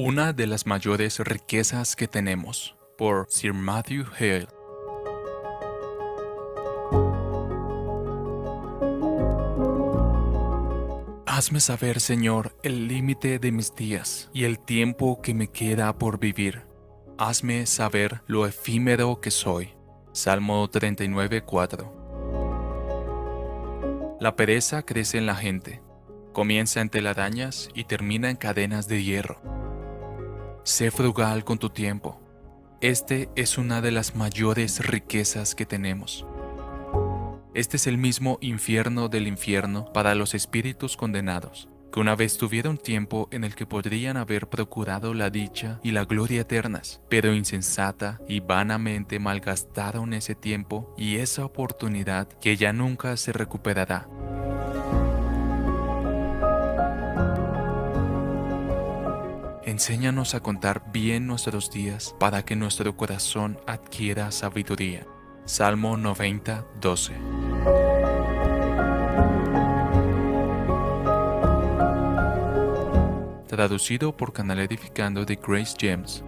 Una de las mayores riquezas que tenemos, por Sir Matthew Hale. Hazme saber, Señor, el límite de mis días y el tiempo que me queda por vivir. Hazme saber lo efímero que soy. Salmo 39:4. La pereza crece en la gente. Comienza en telarañas y termina en cadenas de hierro. Sé frugal con tu tiempo. Este es una de las mayores riquezas que tenemos. Este es el mismo infierno del infierno para los espíritus condenados, que una vez tuvieron tiempo en el que podrían haber procurado la dicha y la gloria eternas, pero insensata y vanamente malgastaron ese tiempo y esa oportunidad que ya nunca se recuperará. Enséñanos a contar bien nuestros días para que nuestro corazón adquiera sabiduría. Salmo 90, 12. Traducido por Canal Edificando de Grace James.